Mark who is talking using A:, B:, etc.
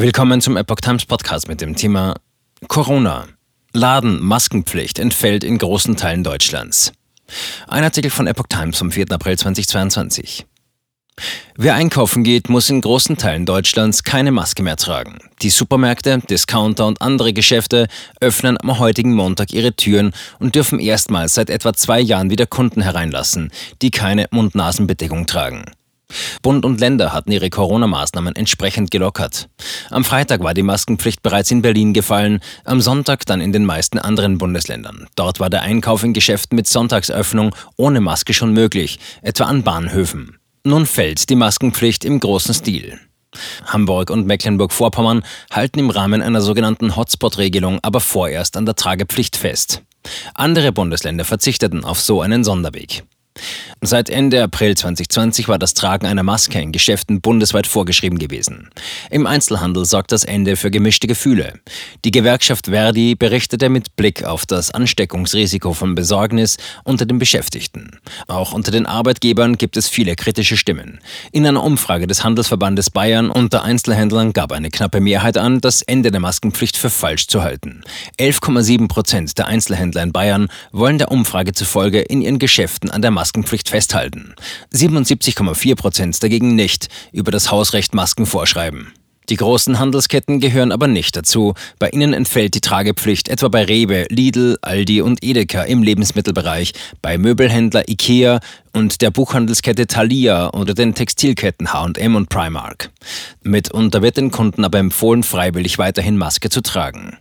A: Willkommen zum Epoch Times Podcast mit dem Thema Corona. Laden Maskenpflicht entfällt in großen Teilen Deutschlands. Ein Artikel von Epoch Times vom 4. April 2022. Wer einkaufen geht, muss in großen Teilen Deutschlands keine Maske mehr tragen. Die Supermärkte, Discounter und andere Geschäfte öffnen am heutigen Montag ihre Türen und dürfen erstmals seit etwa zwei Jahren wieder Kunden hereinlassen, die keine Mund-Nasen-Bedeckung tragen. Bund und Länder hatten ihre Corona-Maßnahmen entsprechend gelockert. Am Freitag war die Maskenpflicht bereits in Berlin gefallen, am Sonntag dann in den meisten anderen Bundesländern. Dort war der Einkauf in Geschäften mit Sonntagsöffnung ohne Maske schon möglich, etwa an Bahnhöfen. Nun fällt die Maskenpflicht im großen Stil. Hamburg und Mecklenburg-Vorpommern halten im Rahmen einer sogenannten Hotspot-Regelung aber vorerst an der Tragepflicht fest. Andere Bundesländer verzichteten auf so einen Sonderweg. Seit Ende April 2020 war das Tragen einer Maske in Geschäften bundesweit vorgeschrieben gewesen. Im Einzelhandel sorgt das Ende für gemischte Gefühle. Die Gewerkschaft Verdi berichtete mit Blick auf das Ansteckungsrisiko von Besorgnis unter den Beschäftigten. Auch unter den Arbeitgebern gibt es viele kritische Stimmen. In einer Umfrage des Handelsverbandes Bayern unter Einzelhändlern gab eine knappe Mehrheit an, das Ende der Maskenpflicht für falsch zu halten. 11,7 Prozent der Einzelhändler in Bayern wollen der Umfrage zufolge in ihren Geschäften an der Maskenpflicht festhalten. 77,4 Prozent dagegen nicht über das Hausrecht Masken vorschreiben. Die großen Handelsketten gehören aber nicht dazu. Bei ihnen entfällt die Tragepflicht etwa bei Rewe, Lidl, Aldi und Edeka im Lebensmittelbereich, bei Möbelhändler Ikea und der Buchhandelskette Thalia oder den Textilketten H&M und Primark. Mitunter wird den Kunden aber empfohlen, freiwillig weiterhin Maske zu tragen.